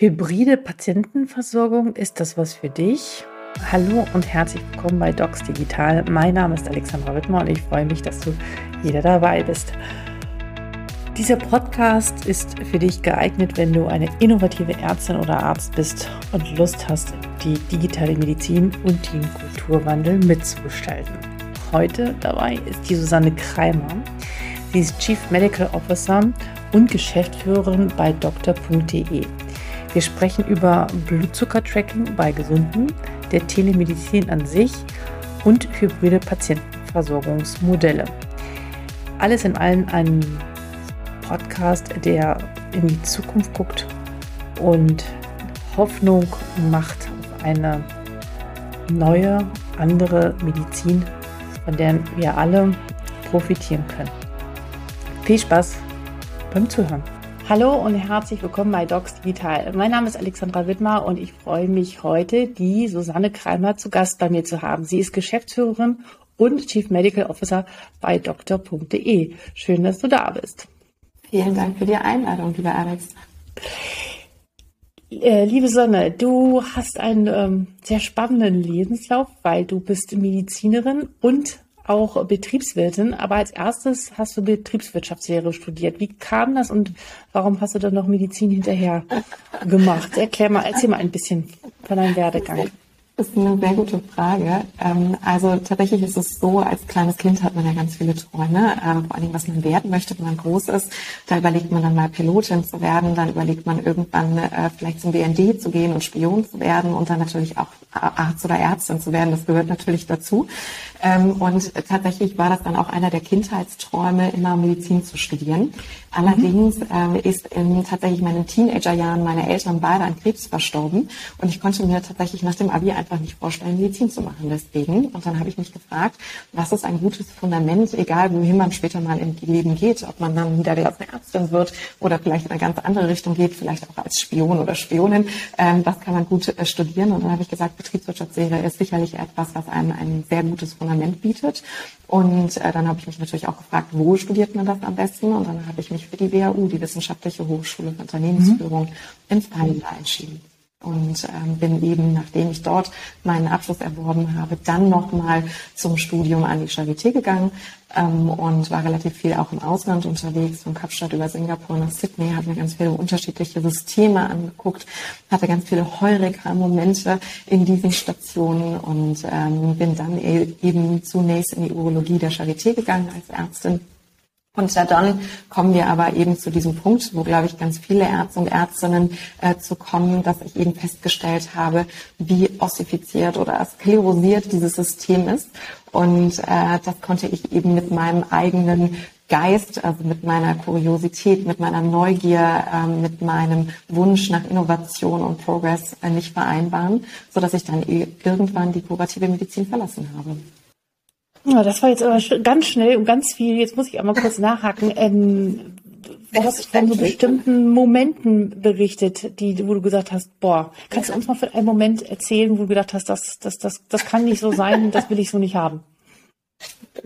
Hybride Patientenversorgung, ist das was für dich? Hallo und herzlich willkommen bei Docs Digital. Mein Name ist Alexandra Wittmer und ich freue mich, dass du wieder dabei bist. Dieser Podcast ist für dich geeignet, wenn du eine innovative Ärztin oder Arzt bist und Lust hast, die digitale Medizin und den Kulturwandel mitzugestalten. Heute dabei ist die Susanne Kreimer. Sie ist Chief Medical Officer und Geschäftsführerin bei doktor.de. Wir sprechen über Blutzuckertracking bei Gesunden, der Telemedizin an sich und hybride Patientenversorgungsmodelle. Alles in allem ein Podcast, der in die Zukunft guckt und Hoffnung macht auf eine neue, andere Medizin, von der wir alle profitieren können. Viel Spaß beim Zuhören. Hallo und herzlich willkommen bei Docs Digital. Mein Name ist Alexandra Wittmer und ich freue mich heute, die Susanne Kreimer zu Gast bei mir zu haben. Sie ist Geschäftsführerin und Chief Medical Officer bei doktor.de. Schön, dass du da bist. Vielen Dank für die Einladung, lieber Alex. Äh, liebe Sonne, du hast einen ähm, sehr spannenden Lebenslauf, weil du bist Medizinerin und auch Betriebswirtin, aber als erstes hast du Betriebswirtschaftslehre studiert. Wie kam das und warum hast du dann noch Medizin hinterher gemacht? Erklär mal, erzähl mal ein bisschen von deinem Werdegang. Das ist eine sehr gute Frage. Ähm, also tatsächlich ist es so, als kleines Kind hat man ja ganz viele Träume, äh, vor allem was man werden möchte, wenn man groß ist. Da überlegt man dann mal Pilotin zu werden, dann überlegt man irgendwann äh, vielleicht zum BND zu gehen und Spion zu werden und dann natürlich auch Arzt oder Ärztin zu werden. Das gehört natürlich dazu. Ähm, und tatsächlich war das dann auch einer der Kindheitsträume, immer Medizin zu studieren. Allerdings ähm, ist in tatsächlich meinen Teenagerjahren meine Eltern beide an Krebs verstorben und ich konnte mir tatsächlich nach dem Abi einfach nicht vorstellen, Medizin zu machen deswegen. Und dann habe ich mich gefragt, was ist ein gutes Fundament, egal wohin man später mal im Leben geht, ob man dann wieder eine Ärztin wird oder vielleicht in eine ganz andere Richtung geht, vielleicht auch als Spion oder Spionin, ähm, was kann man gut äh, studieren? Und dann habe ich gesagt, Betriebswirtschaftslehre ist sicherlich etwas, was einem ein sehr gutes Fundament bietet. Und äh, dann habe ich mich natürlich auch gefragt, wo studiert man das am besten? Und dann habe ich mich für die WHU, die Wissenschaftliche Hochschule für Unternehmensführung, mhm. in Feinda entschieden. Und ähm, bin eben, nachdem ich dort meinen Abschluss erworben habe, dann nochmal zum Studium an die Charité gegangen ähm, und war relativ viel auch im Ausland unterwegs, von Kapstadt über Singapur nach Sydney, habe mir ganz viele unterschiedliche Systeme angeguckt, hatte ganz viele Heureka-Momente in diesen Stationen und ähm, bin dann e-, eben zunächst in die Urologie der Charité gegangen als Ärztin und dann kommen wir aber eben zu diesem Punkt, wo, glaube ich, ganz viele Ärzte und Ärztinnen äh, zu kommen, dass ich eben festgestellt habe, wie ossifiziert oder sklerosiert dieses System ist. Und äh, das konnte ich eben mit meinem eigenen Geist, also mit meiner Kuriosität, mit meiner Neugier, äh, mit meinem Wunsch nach Innovation und Progress äh, nicht vereinbaren, so dass ich dann irgendwann die kurative Medizin verlassen habe. Ja, das war jetzt aber ganz schnell und ganz viel. Jetzt muss ich einmal kurz nachhaken. Ähm, du hast von so bestimmten Momenten berichtet, die, wo du gesagt hast, boah, kannst du uns mal für einen Moment erzählen, wo du gedacht hast, das, das, das, das kann nicht so sein, das will ich so nicht haben?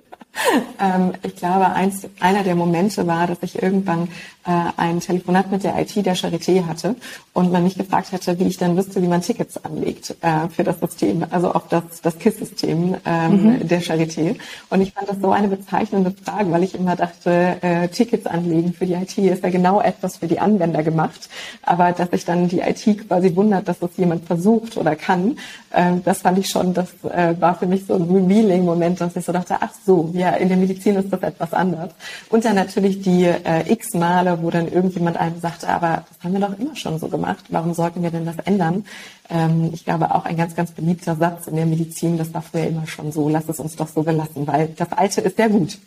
Ähm, ich glaube, eins, einer der Momente war, dass ich irgendwann ein Telefonat mit der IT der Charité hatte und man mich gefragt hätte, wie ich dann wüsste, wie man Tickets anlegt äh, für das System, also auf das, das KISS-System ähm, mhm. der Charité. Und ich fand das so eine bezeichnende Frage, weil ich immer dachte, äh, Tickets anlegen für die IT ist ja genau etwas für die Anwender gemacht. Aber dass sich dann die IT quasi wundert, dass das jemand versucht oder kann, äh, das fand ich schon, das äh, war für mich so ein Revealing-Moment, dass ich so dachte, ach so, ja, in der Medizin ist das etwas anders. Und dann natürlich die äh, Male, wo dann irgendjemand einem sagte, aber das haben wir doch immer schon so gemacht. Warum sollten wir denn das ändern? Ähm, ich glaube auch ein ganz, ganz beliebter Satz in der Medizin, das war früher immer schon so, lass es uns doch so belassen, weil das Alte ist sehr gut.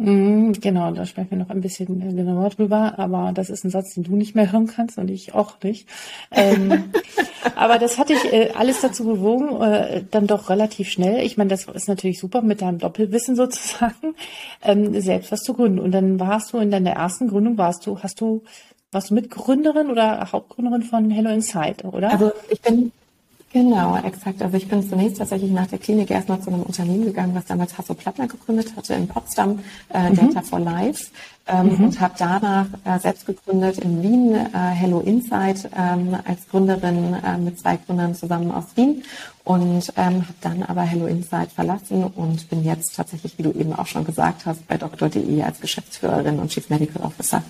Mhm, genau, da sprechen wir noch ein bisschen genauer drüber, aber das ist ein Satz, den du nicht mehr hören kannst und ich auch nicht. Ähm, aber das hatte ich äh, alles dazu bewogen, äh, dann doch relativ schnell. Ich meine, das ist natürlich super mit deinem Doppelwissen sozusagen, ähm, selbst was zu gründen. Und dann warst du in deiner ersten Gründung, warst du, hast du, warst du Mitgründerin oder Hauptgründerin von Hello Inside, oder? Also ich bin Genau, exakt. Also ich bin zunächst tatsächlich nach der Klinik erstmal zu einem Unternehmen gegangen, was damals Hasso Plattner gegründet hatte in Potsdam, äh, mhm. Data for Life, ähm, mhm. und habe danach äh, selbst gegründet in Wien äh, Hello Insight ähm, als Gründerin äh, mit zwei Gründern zusammen aus Wien und ähm, habe dann aber Hello Insight verlassen und bin jetzt tatsächlich, wie du eben auch schon gesagt hast, bei Dr.de als Geschäftsführerin und Chief Medical Officer.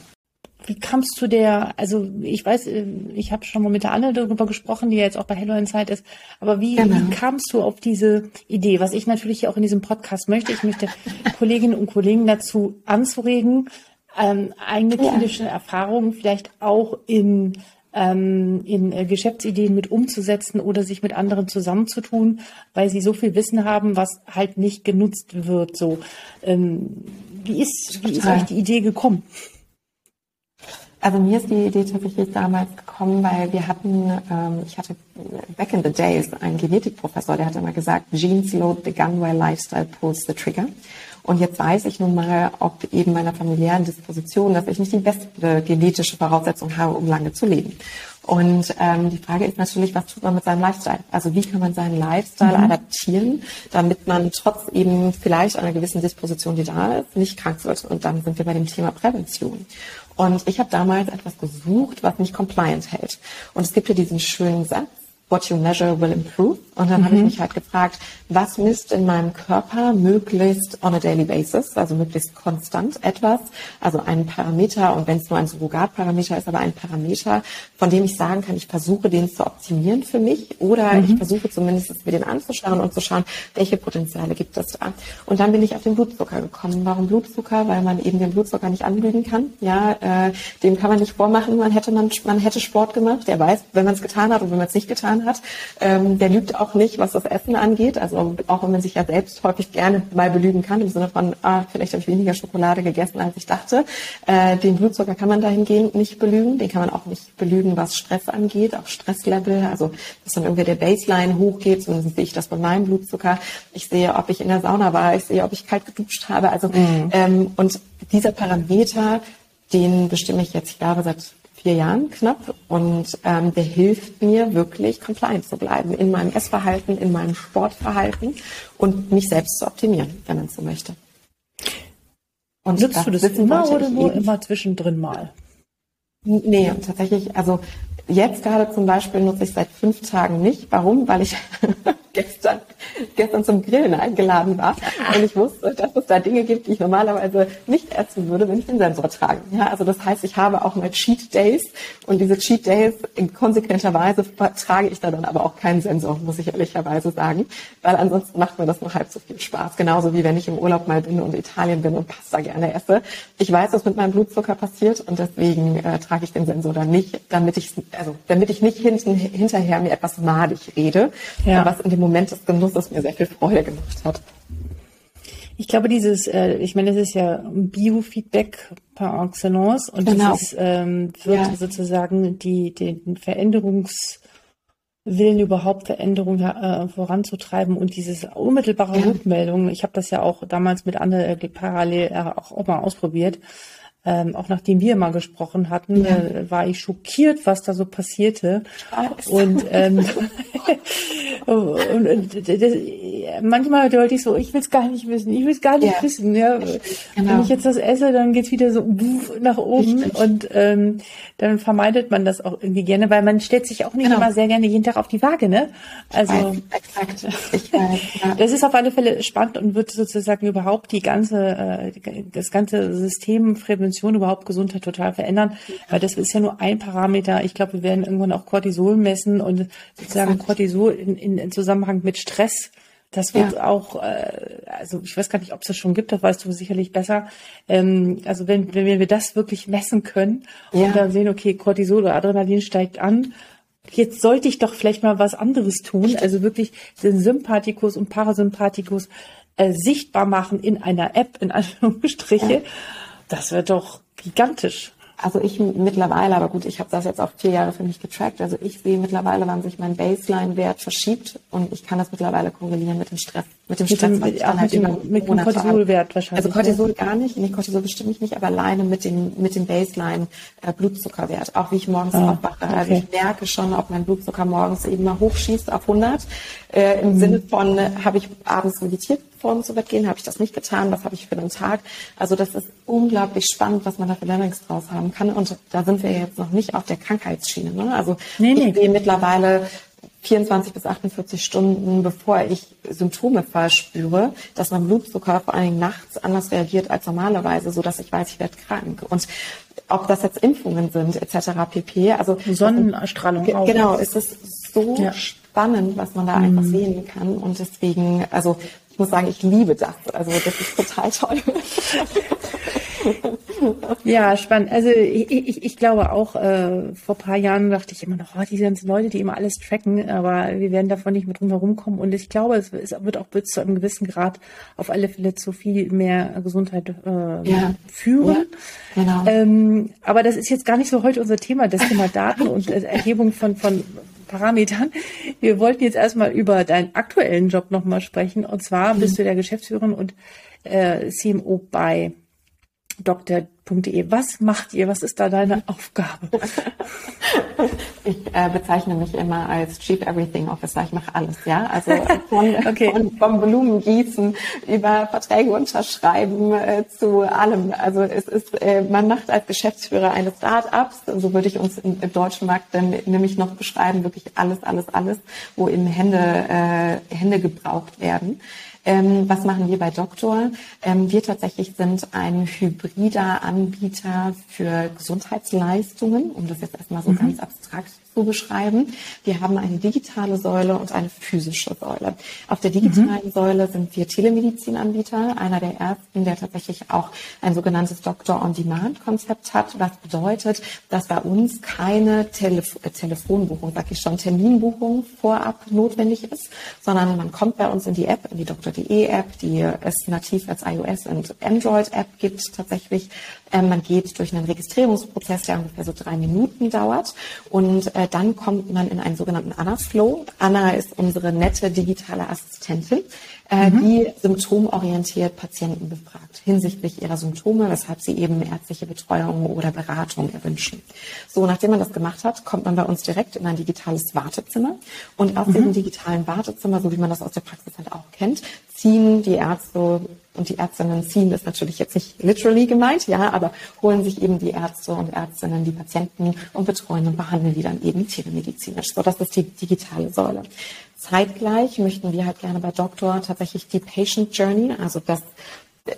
Wie kamst du der, also ich weiß, äh, ich habe schon mal mit der Anne darüber gesprochen, die jetzt auch bei Hello Insight ist, aber wie, genau. wie kamst du auf diese Idee, was ich natürlich auch in diesem Podcast möchte? Ich möchte Kolleginnen und Kollegen dazu anzuregen, ähm, eigene klinische ja. Erfahrungen vielleicht auch in ähm, in äh, Geschäftsideen mit umzusetzen oder sich mit anderen zusammenzutun, weil sie so viel Wissen haben, was halt nicht genutzt wird. So, ähm, wie ist wie ist euch die Idee gekommen? Also mir ist die Idee tatsächlich damals gekommen, weil wir hatten, ähm, ich hatte back in the days einen Genetikprofessor, der hat immer gesagt, Genes load the gun while lifestyle pulls the trigger. Und jetzt weiß ich nun mal, ob eben meiner familiären Disposition, dass ich nicht die beste genetische Voraussetzung habe, um lange zu leben. Und ähm, die Frage ist natürlich, was tut man mit seinem Lifestyle? Also wie kann man seinen Lifestyle mhm. adaptieren, damit man trotz eben vielleicht einer gewissen Disposition, die da ist, nicht krank wird. Und dann sind wir bei dem Thema Prävention. Und ich habe damals etwas gesucht, was mich compliant hält. Und es gibt ja diesen schönen Satz, what you measure will improve. Und dann mhm. habe ich mich halt gefragt, was misst in meinem Körper möglichst on a daily basis, also möglichst konstant etwas, also einen Parameter und wenn es nur ein Surrogatparameter ist, aber ein Parameter, von dem ich sagen kann, ich versuche den zu optimieren für mich oder mhm. ich versuche zumindest mir den anzuschauen und zu schauen, welche Potenziale gibt es da. Und dann bin ich auf den Blutzucker gekommen. Warum Blutzucker? Weil man eben den Blutzucker nicht anlügen kann. Ja, äh, dem kann man nicht vormachen, man hätte man, man hätte Sport gemacht. Der weiß, wenn man es getan hat und wenn man es nicht getan hat, ähm, der lügt auch nicht, was das Essen angeht. Also auch wenn man sich ja selbst häufig gerne mal belügen kann, im Sinne von, ah, vielleicht habe ich weniger Schokolade gegessen, als ich dachte. Äh, den Blutzucker kann man dahingehend nicht belügen. Den kann man auch nicht belügen, was Stress angeht, auch Stresslevel. Also dass dann irgendwie der Baseline hochgeht, zumindest sehe ich das bei meinem Blutzucker. Ich sehe, ob ich in der Sauna war, ich sehe, ob ich kalt geduscht habe. Also mhm. ähm, und dieser Parameter, den bestimme ich jetzt, ich glaube, seit vier Jahren knapp und ähm, der hilft mir wirklich compliant zu bleiben in meinem Essverhalten, in meinem Sportverhalten und mich selbst zu optimieren, wenn man so möchte. Und Nutzt du das immer oder nur immer zwischendrin mal? Nee, tatsächlich, also jetzt gerade zum Beispiel nutze ich seit fünf Tagen nicht. Warum? Weil ich gestern, gestern zum Grillen eingeladen war und ich wusste, dass es da Dinge gibt, die ich normalerweise nicht essen würde, wenn ich den Sensor trage. Ja, also das heißt, ich habe auch mal Cheat Days und diese Cheat Days in konsequenter Weise trage ich da dann aber auch keinen Sensor, muss ich ehrlicherweise sagen, weil ansonsten macht mir das nur halb so viel Spaß. Genauso wie wenn ich im Urlaub mal bin und Italien bin und Pasta gerne esse. Ich weiß, was mit meinem Blutzucker passiert und deswegen äh, trage ich den Sensor dann nicht, damit ich, also damit ich nicht hinten, hinterher mir etwas madig rede, ja. was in dem Moment des Genusses mir sehr viel Freude gemacht hat. Ich glaube, dieses, äh, ich meine, das ist ja Biofeedback par excellence und genau. dieses ähm, wird ja. sozusagen die, den Veränderungswillen überhaupt Veränderungen äh, voranzutreiben und dieses unmittelbare ja. Rückmeldung. Ich habe das ja auch damals mit Anne äh, parallel äh, auch, auch mal ausprobiert ähm, auch nachdem wir mal gesprochen hatten, ja. äh, war ich schockiert, was da so passierte. Und, ähm, und, und das, manchmal wollte ich so, ich will es gar nicht wissen, ich will es gar nicht ja. wissen. Ja. Genau. Wenn ich jetzt das esse, dann geht's wieder so nach oben Richtig. und ähm, dann vermeidet man das auch irgendwie gerne, weil man stellt sich auch nicht genau. immer sehr gerne jeden Tag auf die Waage, ne? Also weiß, weiß, ja. das ist auf alle Fälle spannend und wird sozusagen überhaupt die ganze, äh, das ganze System Prävention überhaupt Gesundheit total verändern, weil das ist ja nur ein Parameter. Ich glaube, wir werden irgendwann auch Cortisol messen und sozusagen. Cortisol in, in, in Zusammenhang mit Stress das wird ja. auch, äh, also ich weiß gar nicht, ob es das schon gibt, das weißt du sicherlich besser. Ähm, also wenn, wenn wir das wirklich messen können ja. und dann sehen, okay, Cortisol oder Adrenalin steigt an, jetzt sollte ich doch vielleicht mal was anderes tun. Also wirklich den Sympathikus und Parasympathikus äh, sichtbar machen in einer App, in Anführungsstriche. Ja. Das wird doch gigantisch. Also ich mittlerweile, aber gut, ich habe das jetzt auf vier Jahre für mich getrackt. Also ich sehe mittlerweile, wann sich mein Baseline-Wert verschiebt und ich kann das mittlerweile korrelieren mit dem Stress. mit dem Stress. Mit, dem, halt mit, dem, mit dem Cortisolwert wahrscheinlich. Also Cortisol ne? gar nicht, nee, Cortisol bestimmt ich nicht, aber alleine mit dem, mit dem Baseline äh, Blutzuckerwert. Auch wie ich morgens ah, aufwache. Okay. Also ich merke schon, ob mein Blutzucker morgens eben mal hochschießt auf 100. Äh, Im mhm. Sinne von, äh, habe ich abends meditiert vor dem zu Bett gehen, habe ich das nicht getan, was habe ich für einen Tag. Also das ist unglaublich spannend, was man da für Learnings draus haben kann. Und da sind wir jetzt noch nicht auf der Krankheitsschiene. Ne? Also nee, nee. ich sehe mittlerweile 24 bis 48 Stunden, bevor ich Symptome verspüre, dass mein Blutzucker vor allen Dingen nachts anders reagiert als normalerweise, so dass ich weiß, ich werde krank. Und ob das jetzt Impfungen sind, etc. pp. Also Sonnenstrahlung auch. Genau, es ist so ja. spannend, was man da mhm. einfach sehen kann. Und deswegen, also ich muss sagen, ich liebe das. Also das ist total toll. Ja, spannend. Also ich, ich, ich glaube auch, äh, vor paar Jahren dachte ich immer noch, oh, diese ganzen Leute, die immer alles tracken, aber wir werden davon nicht mehr drum herum kommen. Und ich glaube, es, es wird auch bis zu einem gewissen Grad auf alle Fälle zu viel mehr Gesundheit äh, ja. führen. Ja, genau. Ähm, aber das ist jetzt gar nicht so heute unser Thema, das Thema Daten und Erhebung von, von Parametern. Wir wollten jetzt erstmal über deinen aktuellen Job nochmal sprechen. Und zwar bist mhm. du der Geschäftsführerin und äh, CMO bei Doktor.de. Was macht ihr? Was ist da deine Aufgabe? Ich äh, bezeichne mich immer als Chief Everything Officer. Ich mache alles, ja. Also von, okay. von, vom Blumengießen über Verträge unterschreiben äh, zu allem. Also es ist, äh, man macht als Geschäftsführer eines Start-ups, so würde ich uns im, im, deutschen Markt dann nämlich noch beschreiben, wirklich alles, alles, alles, wo eben Hände, äh, Hände gebraucht werden. Ähm, was machen wir bei Doktor? Ähm, wir tatsächlich sind ein hybrider Anbieter für Gesundheitsleistungen, um das jetzt erstmal so mhm. ganz abstrakt zu beschreiben. Wir haben eine digitale Säule und eine physische Säule. Auf der digitalen mhm. Säule sind wir Telemedizinanbieter, einer der ersten, der tatsächlich auch ein sogenanntes Doctor-on-Demand-Konzept hat, was bedeutet, dass bei uns keine Telef äh, Telefonbuchung, sag ich schon, Terminbuchung vorab notwendig ist, sondern man kommt bei uns in die App, in die Doktor.de App, die es nativ als iOS und Android App gibt tatsächlich. Ähm, man geht durch einen Registrierungsprozess, der ungefähr so drei Minuten dauert und äh, dann kommt man in einen sogenannten Anna-Flow. Anna ist unsere nette digitale Assistentin, äh, mhm. die symptomorientiert Patienten befragt hinsichtlich ihrer Symptome, weshalb sie eben ärztliche Betreuung oder Beratung erwünschen. So, nachdem man das gemacht hat, kommt man bei uns direkt in ein digitales Wartezimmer und aus mhm. diesem digitalen Wartezimmer, so wie man das aus der Praxis halt auch kennt, ziehen die Ärzte und die Ärztinnen ziehen das natürlich jetzt nicht literally gemeint, ja, aber holen sich eben die Ärzte und Ärztinnen die Patienten und betreuen und behandeln die dann eben telemedizinisch. So, das ist die digitale Säule. Zeitgleich möchten wir halt gerne bei Doktor tatsächlich die Patient Journey, also das,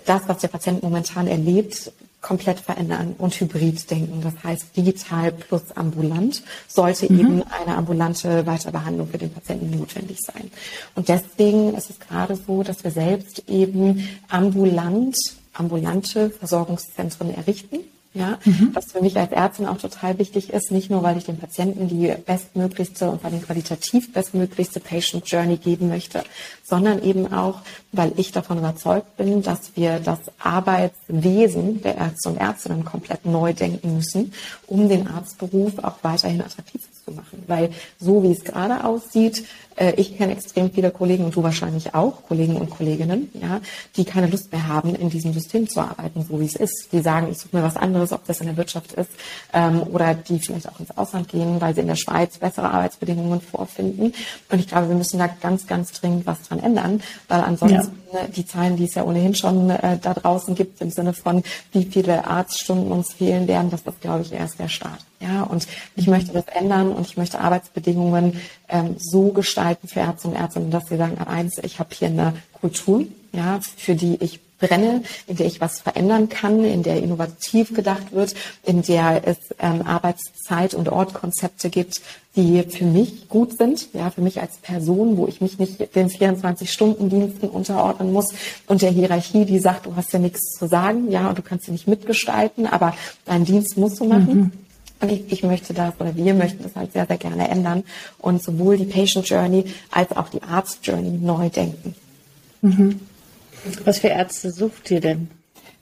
das, was der Patient momentan erlebt, komplett verändern und hybrid denken. Das heißt, digital plus ambulant sollte mhm. eben eine ambulante Weiterbehandlung für den Patienten notwendig sein. Und deswegen ist es gerade so, dass wir selbst eben ambulant, ambulante Versorgungszentren errichten ja, mhm. was für mich als Ärztin auch total wichtig ist, nicht nur, weil ich dem Patienten die bestmöglichste und vor allem qualitativ bestmöglichste Patient Journey geben möchte, sondern eben auch, weil ich davon überzeugt bin, dass wir das Arbeitswesen der Ärzte und Ärztinnen komplett neu denken müssen, um den Arztberuf auch weiterhin attraktiv zu machen. Weil so wie es gerade aussieht, ich kenne extrem viele Kollegen und du wahrscheinlich auch, Kollegen und Kolleginnen, ja, die keine Lust mehr haben, in diesem System zu arbeiten, so wie es ist. Die sagen, ich suche mir was anderes, ob das in der Wirtschaft ist, ähm, oder die vielleicht auch ins Ausland gehen, weil sie in der Schweiz bessere Arbeitsbedingungen vorfinden. Und ich glaube, wir müssen da ganz, ganz dringend was dran ändern, weil ansonsten ja. die Zahlen, die es ja ohnehin schon äh, da draußen gibt, im Sinne von, wie viele Arztstunden uns fehlen werden, das ist, glaube ich, erst der Start. Ja, und ich möchte das ändern und ich möchte Arbeitsbedingungen ähm, so gestalten für Ärzte und Ärztinnen, dass sie sagen, eins, ich habe hier eine Kultur, ja, für die ich brenne, in der ich was verändern kann, in der innovativ gedacht wird, in der es ähm, Arbeitszeit- und Ortkonzepte gibt, die für mich gut sind, ja, für mich als Person, wo ich mich nicht den 24-Stunden-Diensten unterordnen muss und der Hierarchie, die sagt, du hast ja nichts zu sagen, ja, und du kannst sie nicht mitgestalten, aber deinen Dienst musst du machen. Mhm. Und ich, ich möchte das oder wir möchten das halt sehr, sehr gerne ändern und sowohl die Patient Journey als auch die Arzt Journey neu denken. Mhm. Was für Ärzte sucht ihr denn?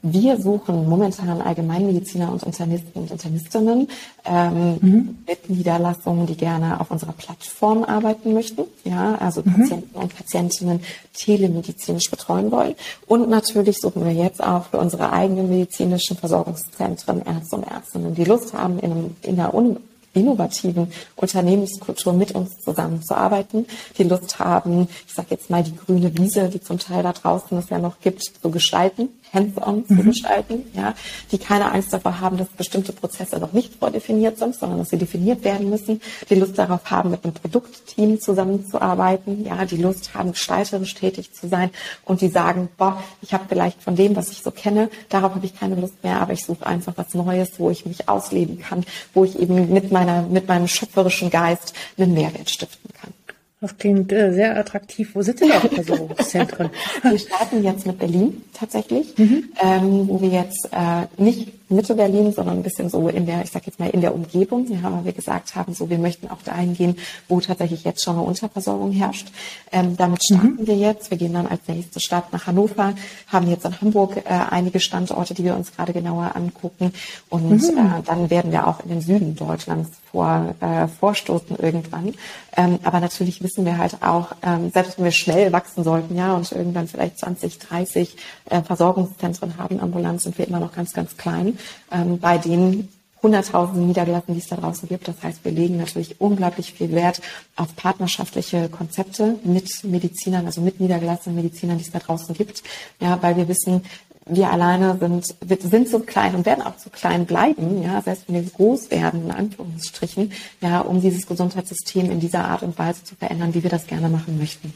Wir suchen momentan Allgemeinmediziner und Internisten und Internistinnen ähm, mhm. mit Niederlassungen, die gerne auf unserer Plattform arbeiten möchten. Ja, also mhm. Patienten und Patientinnen telemedizinisch betreuen wollen. Und natürlich suchen wir jetzt auch für unsere eigenen medizinischen Versorgungszentren Ärzte und Ärztinnen, die Lust haben, in, einem, in einer Uni innovativen Unternehmenskultur mit uns zusammenzuarbeiten, die Lust haben, ich sage jetzt mal die grüne Wiese, die zum Teil da draußen es ja noch gibt, zu gestalten hands-on mhm. zu gestalten, ja, die keine Angst davor haben, dass bestimmte Prozesse noch nicht vordefiniert sind, sondern dass sie definiert werden müssen, die Lust darauf haben, mit einem Produktteam zusammenzuarbeiten, ja, die Lust haben, gestalterisch tätig zu sein und die sagen, boah, ich habe vielleicht von dem, was ich so kenne, darauf habe ich keine Lust mehr, aber ich suche einfach was Neues, wo ich mich ausleben kann, wo ich eben mit meiner, mit meinem schöpferischen Geist einen Mehrwert stiften kann. Das klingt äh, sehr attraktiv. Wo sind denn eure Versorgungszentren? Wir starten jetzt mit Berlin tatsächlich, mhm. ähm, wo wir jetzt äh, nicht Mitte Berlin, sondern ein bisschen so in der, ich sag jetzt mal, in der Umgebung, ja, weil wir gesagt haben, so wir möchten auch dahin gehen, wo tatsächlich jetzt schon eine Unterversorgung herrscht. Ähm, damit starten mhm. wir jetzt. Wir gehen dann als nächste Stadt nach Hannover, haben jetzt in Hamburg äh, einige Standorte, die wir uns gerade genauer angucken. Und mhm. äh, dann werden wir auch in den Süden Deutschlands vor, äh, vorstoßen irgendwann. Ähm, aber natürlich wissen wir halt auch, ähm, selbst wenn wir schnell wachsen sollten, ja, und irgendwann vielleicht 20, 30 äh, Versorgungszentren haben, ambulant, sind wir immer noch ganz, ganz klein ähm, bei den hunderttausenden Niedergelassenen, die es da draußen gibt. Das heißt, wir legen natürlich unglaublich viel Wert auf partnerschaftliche Konzepte mit Medizinern, also mit niedergelassenen Medizinern, die es da draußen gibt. Ja, weil wir wissen, wir alleine sind, sind so klein und werden auch so klein bleiben, ja, selbst wenn wir groß werden, in Anführungsstrichen, ja, um dieses Gesundheitssystem in dieser Art und Weise zu verändern, wie wir das gerne machen möchten.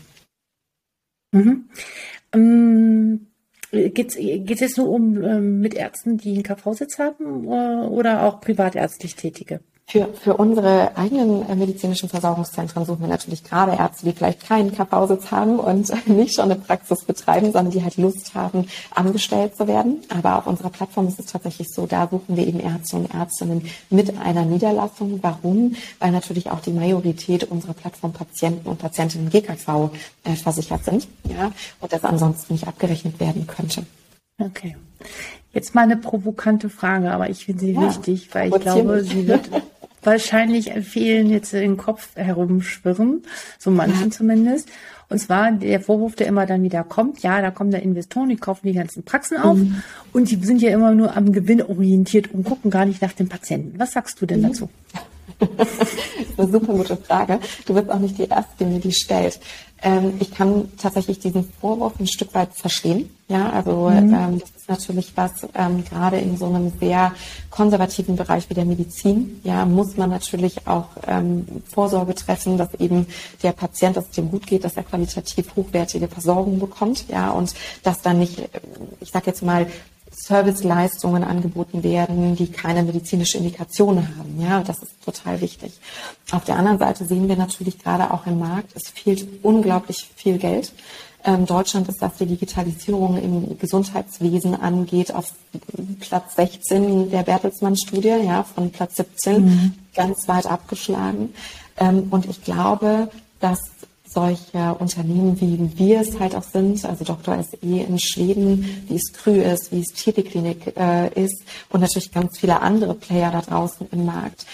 Mhm. Ähm Geht es nur um ähm, mit Ärzten, die einen KV-Sitz haben äh, oder auch privatärztlich Tätige? Für, für unsere eigenen äh, medizinischen Versorgungszentren suchen wir natürlich gerade Ärzte, die vielleicht keinen KV-Sitz haben und nicht schon eine Praxis betreiben, sondern die halt Lust haben, angestellt zu werden. Aber auf unserer Plattform ist es tatsächlich so, da suchen wir eben Ärzte und Ärztinnen mit einer Niederlassung. Warum? Weil natürlich auch die Majorität unserer Plattform Patienten und Patientinnen GKV äh, versichert sind, ja, und das ansonsten nicht abgerechnet werden könnte. Okay. Jetzt mal eine provokante Frage, aber ich finde sie ja, wichtig, weil ich glaube, sie wird wahrscheinlich vielen jetzt den Kopf herumschwirren, so manchen ja. zumindest. Und zwar der Vorwurf, der immer dann wieder kommt, ja, da kommen da Investoren, die kaufen die ganzen Praxen auf mhm. und die sind ja immer nur am Gewinn orientiert und gucken gar nicht nach dem Patienten. Was sagst du denn mhm. Das ist eine super gute Frage. Du bist auch nicht die Erste, die mir die stellt. Ähm, ich kann tatsächlich diesen Vorwurf ein Stück weit verstehen. Ja, also mhm. ähm, das ist natürlich was, ähm, gerade in so einem sehr konservativen Bereich wie der Medizin, ja, muss man natürlich auch ähm, Vorsorge treffen, dass eben der Patient, dass es dem gut geht, dass er qualitativ hochwertige Versorgung bekommt, ja, und dass dann nicht, ich sag jetzt mal, Serviceleistungen angeboten werden, die keine medizinische Indikation haben. Ja, das ist total wichtig. Auf der anderen Seite sehen wir natürlich gerade auch im Markt, es fehlt unglaublich viel Geld. Ähm, Deutschland ist, was die Digitalisierung im Gesundheitswesen angeht, auf Platz 16 der Bertelsmann-Studie, ja, von Platz 17 mhm. ganz weit abgeschlagen. Ähm, und ich glaube, dass solche Unternehmen, wie wir es halt auch sind, also Dr. SE in Schweden, wie es Krü ist, wie es Tierklinik äh, ist und natürlich ganz viele andere Player da draußen im Markt,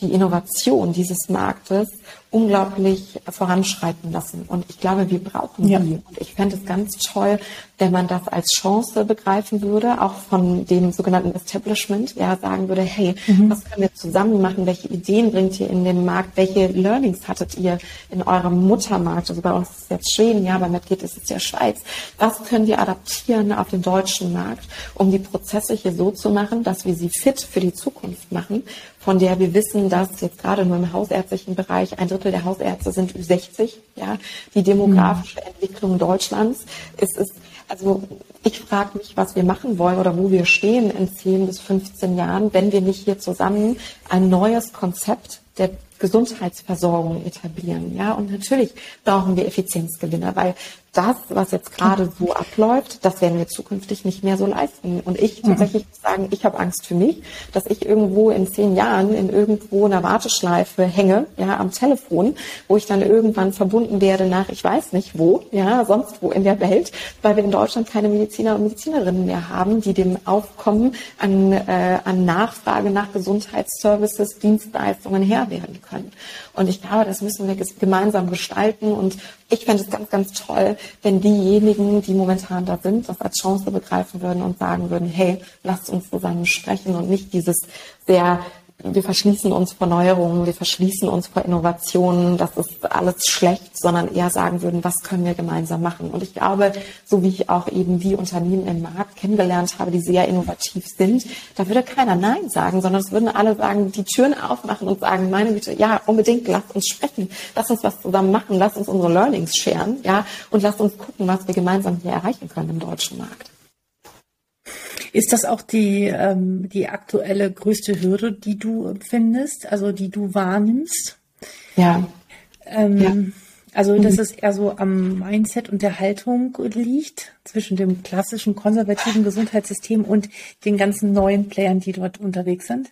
die Innovation dieses Marktes unglaublich voranschreiten lassen. Und ich glaube, wir brauchen ja. die. Und ich fände es ganz toll, wenn man das als Chance begreifen würde, auch von dem sogenannten Establishment, ja, sagen würde, hey, mhm. was können wir zusammen machen? Welche Ideen bringt ihr in den Markt? Welche Learnings hattet ihr in eurem Muttermarkt? Also bei uns ist es jetzt Schweden, ja, bei MedGate ist es ja Schweiz. Was können wir adaptieren auf den deutschen Markt, um die Prozesse hier so zu machen, dass wir sie fit für die Zukunft machen, von der wir wissen, dass jetzt gerade nur im hausärztlichen Bereich ein Drittel der Hausärzte sind Ü60. Ja, die demografische mhm. Entwicklung Deutschlands ist, ist also ich frage mich, was wir machen wollen oder wo wir stehen in 10 bis 15 Jahren, wenn wir nicht hier zusammen ein neues Konzept der Gesundheitsversorgung etablieren. Ja, und natürlich brauchen wir Effizienzgewinne, weil das, was jetzt gerade so abläuft, das werden wir zukünftig nicht mehr so leisten. Und ich mhm. tatsächlich muss sagen, ich habe Angst für mich, dass ich irgendwo in zehn Jahren in irgendwo einer Warteschleife hänge, ja, am Telefon, wo ich dann irgendwann verbunden werde nach, ich weiß nicht wo, ja, sonst wo in der Welt, weil wir in Deutschland keine Mediziner und Medizinerinnen mehr haben, die dem Aufkommen an, äh, an Nachfrage nach Gesundheitsservices, Dienstleistungen Herr werden können. Und ich glaube, das müssen wir gemeinsam gestalten. Und ich fände es ganz, ganz toll, wenn diejenigen, die momentan da sind, das als Chance begreifen würden und sagen würden, hey, lasst uns zusammen sprechen und nicht dieses sehr wir verschließen uns vor Neuerungen, wir verschließen uns vor Innovationen, das ist alles schlecht, sondern eher sagen würden, was können wir gemeinsam machen. Und ich glaube, so wie ich auch eben die Unternehmen im Markt kennengelernt habe, die sehr innovativ sind, da würde keiner Nein sagen, sondern es würden alle sagen, die Türen aufmachen und sagen, meine Güte, ja, unbedingt, lasst uns sprechen, lasst uns was zusammen machen, lasst uns unsere Learnings scheren, ja, und lasst uns gucken, was wir gemeinsam hier erreichen können im deutschen Markt. Ist das auch die, ähm, die aktuelle größte Hürde, die du findest, also die du wahrnimmst? Ja. Ähm, ja. Also, dass mhm. es eher so am Mindset und der Haltung liegt zwischen dem klassischen konservativen Gesundheitssystem und den ganzen neuen Playern, die dort unterwegs sind?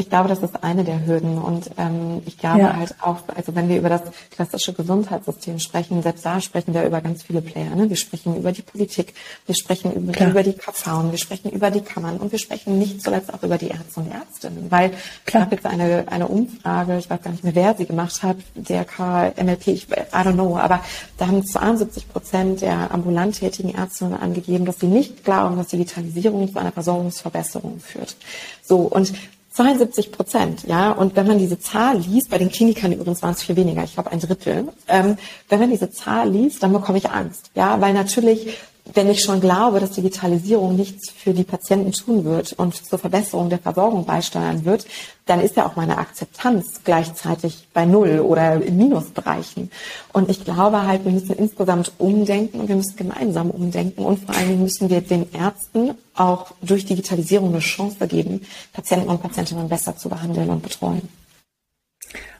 Ich glaube, das ist eine der Hürden. Und ähm, ich glaube ja. halt auch, also wenn wir über das klassische Gesundheitssystem sprechen, selbst da sprechen wir über ganz viele Player. Ne? Wir sprechen über die Politik, wir sprechen über, über die KV, wir sprechen über die Kammern und wir sprechen nicht zuletzt auch über die Ärzte und Ärztinnen. Weil ich habe jetzt eine, eine Umfrage, ich weiß gar nicht mehr, wer sie gemacht hat, der KMLP, ich, I don't know, aber da haben 72 Prozent der ambulant tätigen Ärztinnen angegeben, dass sie nicht glauben, dass Digitalisierung zu einer Versorgungsverbesserung führt. So, und 72 Prozent, ja. Und wenn man diese Zahl liest, bei den Klinikern übrigens waren es viel weniger, ich glaube ein Drittel. Ähm, wenn man diese Zahl liest, dann bekomme ich Angst, ja, weil natürlich wenn ich schon glaube, dass Digitalisierung nichts für die Patienten tun wird und zur Verbesserung der Versorgung beisteuern wird, dann ist ja auch meine Akzeptanz gleichzeitig bei Null oder in Minusbereichen. Und ich glaube halt, wir müssen insgesamt umdenken und wir müssen gemeinsam umdenken und vor allen Dingen müssen wir den Ärzten auch durch Digitalisierung eine Chance geben, Patienten und Patientinnen besser zu behandeln und betreuen.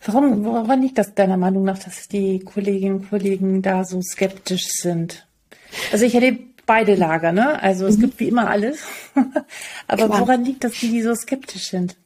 Warum, woran liegt das deiner Meinung nach, dass die Kolleginnen und Kollegen da so skeptisch sind? Also ich erlebe beide Lager, ne? Also es mhm. gibt wie immer alles. Aber Klar. woran liegt das, die, die so skeptisch sind?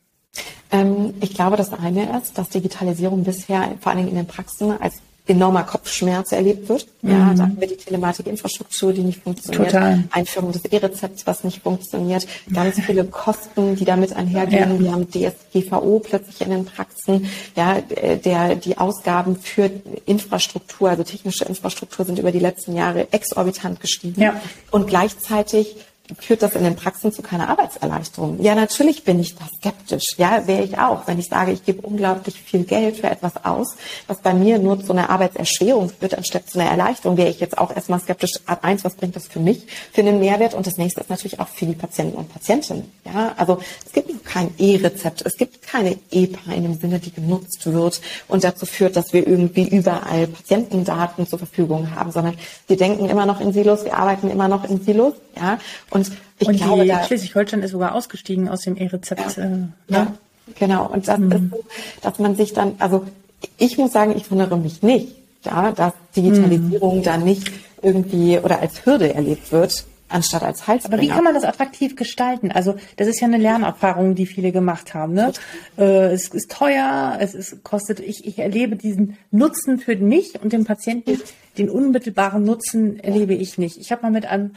Ähm, ich glaube, das eine ist, dass Digitalisierung bisher vor allen Dingen in den Praxen als enormer Kopfschmerz erlebt wird. Ja, mhm. da haben wir die Telematikinfrastruktur, die nicht funktioniert, Total. Einführung des E-Rezepts, was nicht funktioniert, ganz viele Kosten, die damit einhergehen. Ja. Wir haben DSGVO plötzlich in den Praxen. Ja, der, die Ausgaben für Infrastruktur, also technische Infrastruktur, sind über die letzten Jahre exorbitant gestiegen. Ja. Und gleichzeitig führt das in den Praxen zu keiner Arbeitserleichterung? Ja, natürlich bin ich da skeptisch. Ja, wäre ich auch. Wenn ich sage, ich gebe unglaublich viel Geld für etwas aus, was bei mir nur zu einer Arbeitserschwerung führt, anstatt zu einer Erleichterung, wäre ich jetzt auch erstmal skeptisch. Ab eins, was bringt das für mich für einen Mehrwert? Und das nächste ist natürlich auch für die Patienten und Patientinnen. Ja, also es gibt kein E-Rezept. Es gibt keine EPA in dem Sinne, die genutzt wird und dazu führt, dass wir irgendwie überall Patientendaten zur Verfügung haben, sondern wir denken immer noch in Silos, wir arbeiten immer noch in Silos. Ja, und ich und glaube, da, Schleswig-Holstein ist sogar ausgestiegen aus dem E-Rezept. Ja, äh, ja, genau. Und das mhm. ist so, dass man sich dann, also ich muss sagen, ich wundere mich nicht, ja, dass Digitalisierung mhm. da nicht irgendwie oder als Hürde erlebt wird, anstatt als Heilsbringer. Aber wie kann man das attraktiv gestalten? Also das ist ja eine Lernerfahrung, die viele gemacht haben. Ne? Äh, es ist teuer, es ist, kostet, ich, ich erlebe diesen Nutzen für mich und den Patienten, den unmittelbaren Nutzen erlebe ich nicht. Ich habe mal mit einem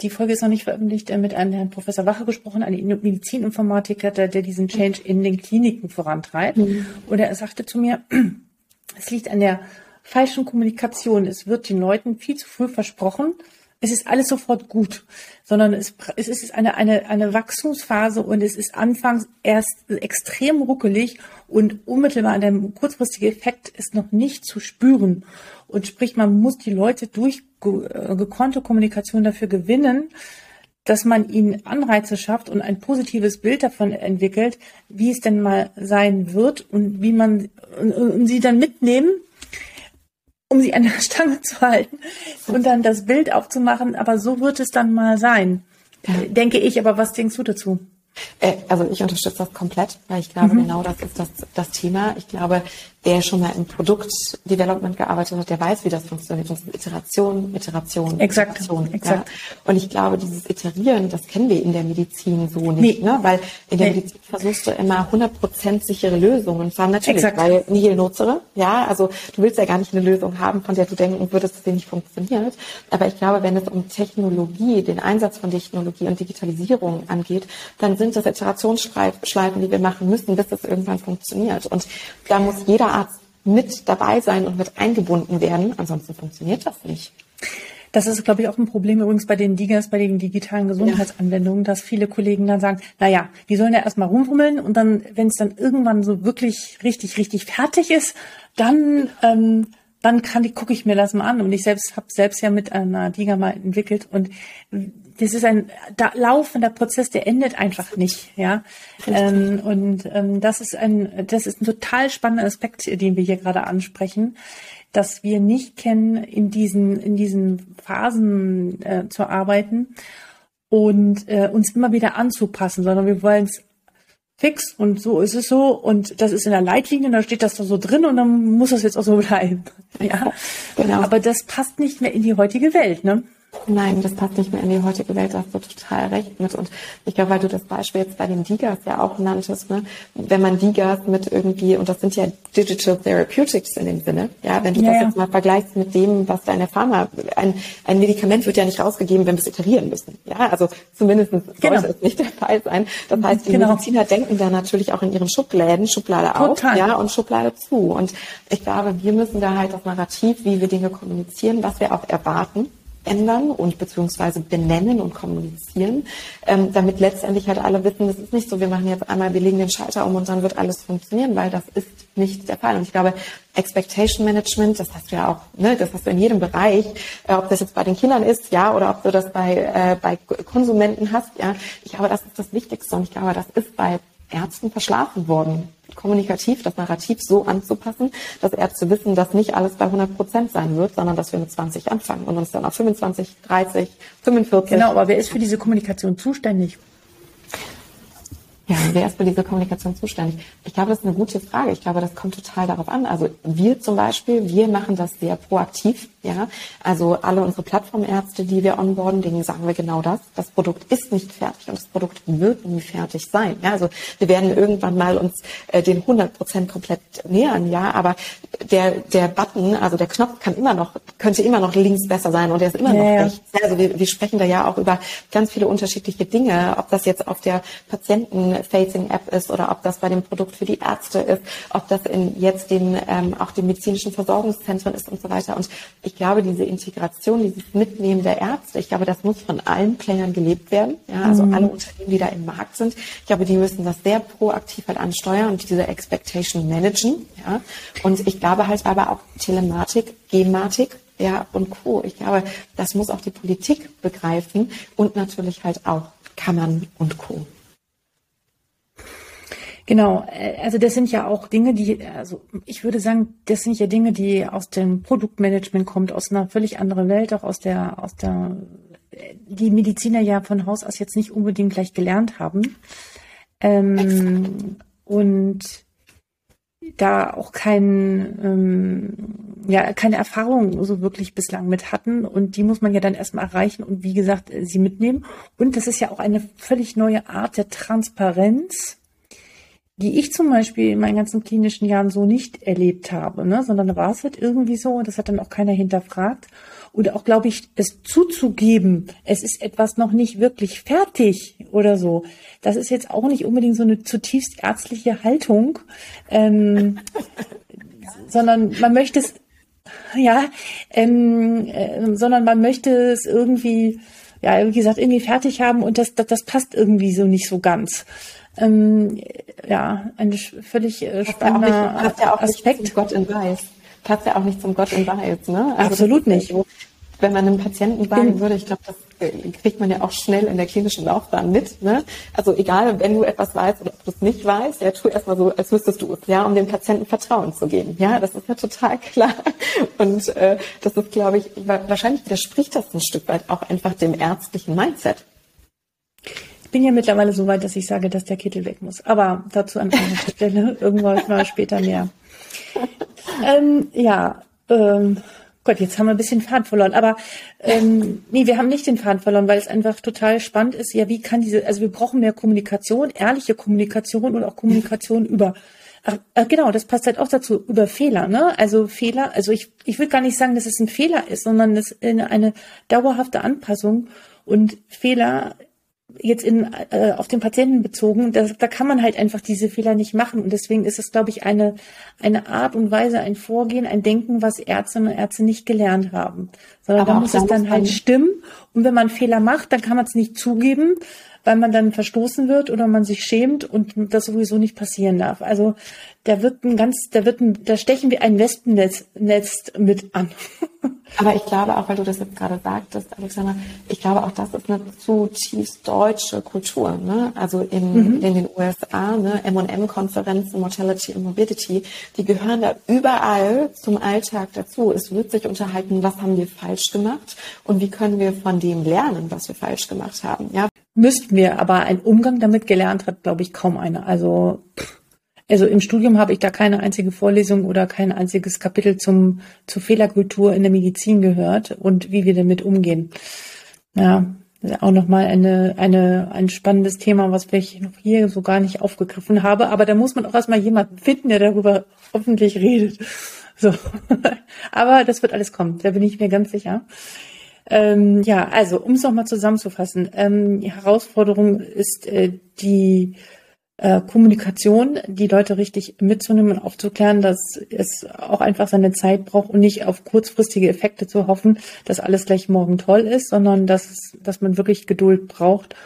die Folge ist noch nicht veröffentlicht, äh, mit einem Herrn Professor Wache gesprochen, einem Medizininformatiker, der, der diesen Change in den Kliniken vorantreibt. Mhm. Und er sagte zu mir, es liegt an der falschen Kommunikation. Es wird den Leuten viel zu früh versprochen, es ist alles sofort gut, sondern es, es ist eine, eine, eine Wachstumsphase und es ist anfangs erst extrem ruckelig und unmittelbar der kurzfristige Effekt ist noch nicht zu spüren. Und sprich, man muss die Leute durch gekonnte Kommunikation dafür gewinnen, dass man ihnen Anreize schafft und ein positives Bild davon entwickelt, wie es denn mal sein wird und wie man und, und sie dann mitnehmen um sie an der Stange zu halten und dann das Bild aufzumachen. Aber so wird es dann mal sein, ja. denke ich. Aber was denkst du dazu? Äh, also ich unterstütze das komplett, weil ich glaube, mhm. genau das ist das, das Thema. Ich glaube, wer schon mal im Produktdevelopment gearbeitet hat, der weiß, wie das funktioniert. Das ist Iteration, Iteration, exakt, Iteration. Exakt. Ja. Und ich glaube, dieses Iterieren, das kennen wir in der Medizin so nicht, nee. ne? weil in der nee. Medizin versuchst du immer 100% sichere Lösungen. Zwar natürlich, exakt. weil nihil nocere, ja, also du willst ja gar nicht eine Lösung haben, von der du denken würdest, dass sie nicht funktioniert. Aber ich glaube, wenn es um Technologie, den Einsatz von Technologie und Digitalisierung angeht, dann sind das Iterationsschleifen, die wir machen müssen, bis das irgendwann funktioniert. Und da muss jeder Arzt mit dabei sein und mit eingebunden werden. Ansonsten funktioniert das nicht. Das ist, glaube ich, auch ein Problem übrigens bei den DIGAs, bei den digitalen Gesundheitsanwendungen, dass viele Kollegen dann sagen, na ja, die sollen ja erstmal rumfummeln und dann, wenn es dann irgendwann so wirklich richtig, richtig fertig ist, dann, ähm, dann kann die, gucke ich mir das mal an. Und ich selbst habe selbst ja mit einer DIGA mal entwickelt und das ist ein da, laufender Prozess, der endet einfach nicht, ja. Ähm, und ähm, das ist ein, das ist ein total spannender Aspekt, den wir hier gerade ansprechen, dass wir nicht kennen, in diesen in diesen Phasen äh, zu arbeiten und äh, uns immer wieder anzupassen, sondern wir wollen es fix und so ist es so und das ist in der Leitlinie, da steht das da so drin und dann muss das jetzt auch so bleiben. Ja, genau. Aber das passt nicht mehr in die heutige Welt, ne? Nein, das passt nicht mehr in die heutige Welt, da hast du total recht mit. Und ich glaube, weil du das Beispiel jetzt bei den Digas ja auch nanntest, ne? wenn man Digas mit irgendwie, und das sind ja Digital Therapeutics in dem Sinne, ja, wenn du ja, das ja. jetzt mal vergleichst mit dem, was deine Pharma, ein, ein Medikament wird ja nicht rausgegeben, wenn wir es iterieren müssen. Ja, also zumindest sollte genau. es nicht der Fall sein. Das heißt, die genau. Mediziner denken da natürlich auch in ihren Schubläden, Schublade total. auf, ja, und Schublade zu. Und ich glaube, wir müssen da halt das Narrativ, wie wir Dinge kommunizieren, was wir auch erwarten, ändern und beziehungsweise benennen und kommunizieren, ähm, damit letztendlich halt alle wissen, das ist nicht so, wir machen jetzt einmal, wir legen den Schalter um und dann wird alles funktionieren, weil das ist nicht der Fall. Und ich glaube, Expectation Management, das hast du ja auch, ne, das hast du in jedem Bereich, äh, ob das jetzt bei den Kindern ist, ja, oder ob du das bei, äh, bei Konsumenten hast, ja. Ich glaube, das ist das Wichtigste und ich glaube, das ist bei Ärzten verschlafen worden, kommunikativ das Narrativ so anzupassen, dass Ärzte wissen, dass nicht alles bei 100 Prozent sein wird, sondern dass wir mit 20 anfangen und uns dann auf 25, 30, 45. Genau, aber wer ist für diese Kommunikation zuständig? Ja, wer ist für diese Kommunikation zuständig? Ich glaube, das ist eine gute Frage. Ich glaube, das kommt total darauf an. Also wir zum Beispiel, wir machen das sehr proaktiv. Ja, also alle unsere Plattformärzte, die wir onboarden, denen sagen wir genau das. Das Produkt ist nicht fertig und das Produkt wird nie fertig sein. Ja, also wir werden irgendwann mal uns äh, den 100 Prozent komplett nähern. Ja, aber der der Button, also der Knopf kann immer noch könnte immer noch links besser sein und der ist immer ja, noch ja. rechts. Also wir, wir sprechen da ja auch über ganz viele unterschiedliche Dinge, ob das jetzt auf der Patienten-Facing-App ist oder ob das bei dem Produkt für die Ärzte ist, ob das in jetzt den ähm, auch den medizinischen Versorgungszentren ist und so weiter. Und ich glaube, diese Integration, dieses Mitnehmen der Ärzte, ich glaube, das muss von allen Playern gelebt werden. Ja, also mhm. alle Unternehmen, die da im Markt sind. Ich glaube, die müssen das sehr proaktiv halt ansteuern und diese Expectation managen. Ja, und ich glaube halt aber auch Telematik, Gematik, ja, und Co. Ich glaube, das muss auch die Politik begreifen und natürlich halt auch Kammern und Co. Genau, äh, also das sind ja auch Dinge, die, also ich würde sagen, das sind ja Dinge, die aus dem Produktmanagement kommt, aus einer völlig anderen Welt, auch aus der, aus der, die Mediziner ja von Haus aus jetzt nicht unbedingt gleich gelernt haben. Ähm, und da auch kein, ähm, ja, keine Erfahrung so wirklich bislang mit hatten. Und die muss man ja dann erstmal erreichen und wie gesagt, sie mitnehmen. Und das ist ja auch eine völlig neue Art der Transparenz die ich zum Beispiel in meinen ganzen klinischen Jahren so nicht erlebt habe, ne? sondern da war es halt irgendwie so und das hat dann auch keiner hinterfragt. Oder auch, glaube ich, es zuzugeben, es ist etwas noch nicht wirklich fertig oder so. Das ist jetzt auch nicht unbedingt so eine zutiefst ärztliche Haltung, ähm, sondern man möchte es, ja, ähm, äh, sondern man möchte es irgendwie, ja, wie gesagt, irgendwie fertig haben und das, das, das passt irgendwie so nicht so ganz. Ähm, ja, ein völlig äh, spannender ja nicht, passt ja auch Aspekt. Nicht zum Gott in Weiß. Passt ja auch nicht zum Gott in Weiß, ne? Also Absolut nicht. So, wenn man einem Patienten sagen würde, ich glaube, das äh, kriegt man ja auch schnell in der klinischen Laufbahn mit. Ne? Also egal, wenn du etwas weißt oder ob du es nicht weißt, ja, tu erstmal so, als wüsstest du es, ja, um dem Patienten Vertrauen zu geben. Ja, das ist ja total klar. Und äh, das ist, glaube ich, wahrscheinlich widerspricht das ein Stück weit auch einfach dem ärztlichen Mindset. Ich bin ja mittlerweile so weit, dass ich sage, dass der Kittel weg muss. Aber dazu an anderer Stelle irgendwann mal später mehr. Ähm, ja, ähm, Gott, jetzt haben wir ein bisschen Faden verloren. Aber ähm, nee, wir haben nicht den Faden verloren, weil es einfach total spannend ist. Ja, wie kann diese, also wir brauchen mehr Kommunikation, ehrliche Kommunikation und auch Kommunikation über Ach, äh, genau, das passt halt auch dazu, über Fehler, ne? Also Fehler, also ich, ich will gar nicht sagen, dass es ein Fehler ist, sondern es ist eine, eine dauerhafte Anpassung und Fehler jetzt in, äh, auf den Patienten bezogen, da, da kann man halt einfach diese Fehler nicht machen. Und deswegen ist es, glaube ich, eine, eine Art und Weise, ein Vorgehen, ein Denken, was Ärztinnen und Ärzte nicht gelernt haben. Sondern Aber da muss es dann halt stimmen. Und wenn man Fehler macht, dann kann man es nicht zugeben, weil man dann verstoßen wird oder man sich schämt und das sowieso nicht passieren darf. Also da wird ein ganz, da wird ein, da stechen wir ein Wespennetz Netz mit an. Aber ich glaube auch, weil du das jetzt gerade sagtest, Alexander, ich glaube auch, das ist eine zutiefst deutsche Kultur. Ne? Also in, mhm. in den USA, ne, M&M-Konferenzen, Mortality und Morbidity, die gehören da überall zum Alltag dazu. Es wird sich unterhalten, was haben wir falsch gemacht und wie können wir von dem lernen, was wir falsch gemacht haben. Ja, müssten wir, aber ein Umgang damit gelernt hat, glaube ich, kaum einer. Also, also im Studium habe ich da keine einzige Vorlesung oder kein einziges Kapitel zum, zur Fehlerkultur in der Medizin gehört und wie wir damit umgehen. Ja, auch nochmal eine, eine, ein spannendes Thema, was ich noch hier so gar nicht aufgegriffen habe. Aber da muss man auch erstmal jemanden finden, der darüber hoffentlich redet. So. Aber das wird alles kommen, da bin ich mir ganz sicher. Ähm, ja, also um es nochmal zusammenzufassen, ähm, die Herausforderung ist äh, die äh, Kommunikation, die Leute richtig mitzunehmen und aufzuklären, dass es auch einfach seine Zeit braucht und nicht auf kurzfristige Effekte zu hoffen, dass alles gleich morgen toll ist, sondern dass, dass man wirklich Geduld braucht,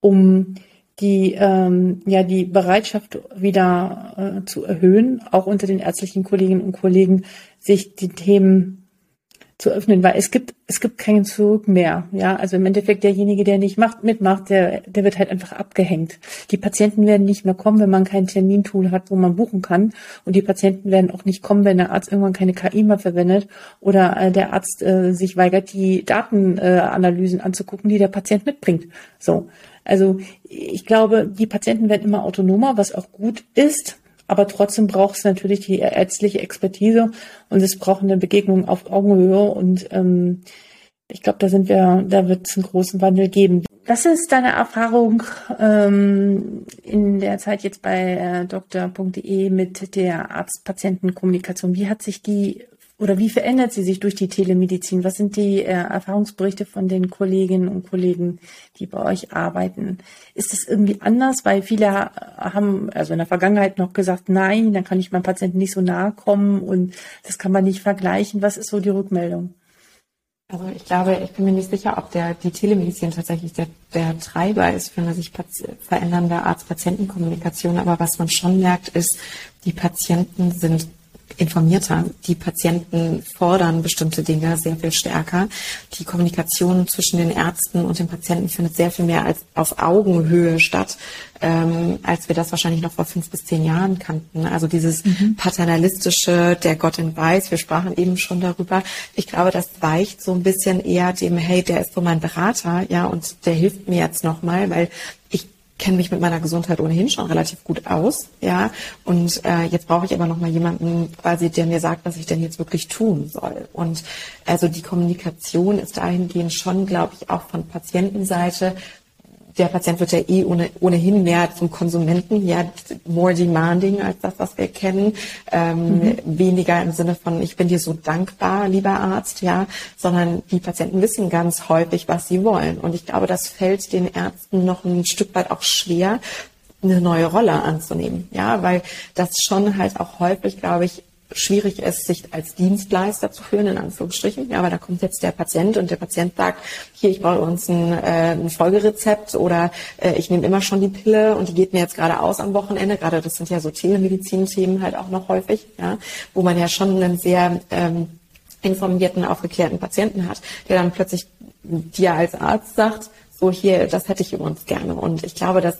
um die, ähm, ja, die Bereitschaft wieder äh, zu erhöhen, auch unter den ärztlichen Kolleginnen und Kollegen, sich die Themen zu öffnen, weil es gibt, es gibt keinen Zurück mehr. Ja, also im Endeffekt derjenige, der nicht macht, mitmacht, der, der wird halt einfach abgehängt. Die Patienten werden nicht mehr kommen, wenn man kein Termintool hat, wo man buchen kann. Und die Patienten werden auch nicht kommen, wenn der Arzt irgendwann keine KI mehr verwendet oder äh, der Arzt äh, sich weigert, die Datenanalysen äh, anzugucken, die der Patient mitbringt. So. Also ich glaube, die Patienten werden immer autonomer, was auch gut ist. Aber trotzdem braucht es natürlich die ärztliche Expertise und es braucht eine Begegnung auf Augenhöhe und ähm, ich glaube, da sind wir, da wird es einen großen Wandel geben. Was ist deine Erfahrung ähm, in der Zeit jetzt bei äh, doktor.de mit der Arzt-Patienten-Kommunikation? Wie hat sich die oder wie verändert sie sich durch die Telemedizin? Was sind die äh, Erfahrungsberichte von den Kolleginnen und Kollegen, die bei euch arbeiten? Ist es irgendwie anders? Weil viele haben also in der Vergangenheit noch gesagt, nein, dann kann ich meinem Patienten nicht so nahe kommen und das kann man nicht vergleichen. Was ist so die Rückmeldung? Also ich glaube, ich bin mir nicht sicher, ob der, die Telemedizin tatsächlich der, der Treiber ist für eine sich verändernde Arzt-Patienten-Kommunikation. Aber was man schon merkt, ist, die Patienten sind informierter. Die Patienten fordern bestimmte Dinge sehr viel stärker. Die Kommunikation zwischen den Ärzten und den Patienten findet sehr viel mehr als auf Augenhöhe statt, ähm, als wir das wahrscheinlich noch vor fünf bis zehn Jahren kannten. Also dieses mhm. paternalistische, der Gott in Weiß, wir sprachen eben schon darüber. Ich glaube, das weicht so ein bisschen eher dem, hey, der ist so mein Berater, ja, und der hilft mir jetzt nochmal, weil ich kenne mich mit meiner Gesundheit ohnehin schon relativ gut aus, ja. Und äh, jetzt brauche ich aber noch mal jemanden, quasi, der mir sagt, was ich denn jetzt wirklich tun soll. Und also die Kommunikation ist dahingehend schon, glaube ich, auch von Patientenseite der Patient wird ja eh ohne, ohnehin mehr zum Konsumenten, ja, more demanding als das, was wir kennen. Ähm, mhm. Weniger im Sinne von, ich bin dir so dankbar, lieber Arzt, ja, sondern die Patienten wissen ganz häufig, was sie wollen. Und ich glaube, das fällt den Ärzten noch ein Stück weit auch schwer, eine neue Rolle anzunehmen, ja, weil das schon halt auch häufig, glaube ich, schwierig ist, sich als Dienstleister zu führen, in Anführungsstrichen. Ja, aber da kommt jetzt der Patient und der Patient sagt, hier, ich brauche uns ein, äh, ein Folgerezept oder äh, ich nehme immer schon die Pille und die geht mir jetzt gerade aus am Wochenende. Gerade das sind ja so Telemedizin-Themen halt auch noch häufig, ja, wo man ja schon einen sehr ähm, informierten, aufgeklärten Patienten hat, der dann plötzlich dir als Arzt sagt, so hier, das hätte ich übrigens gerne. Und ich glaube, das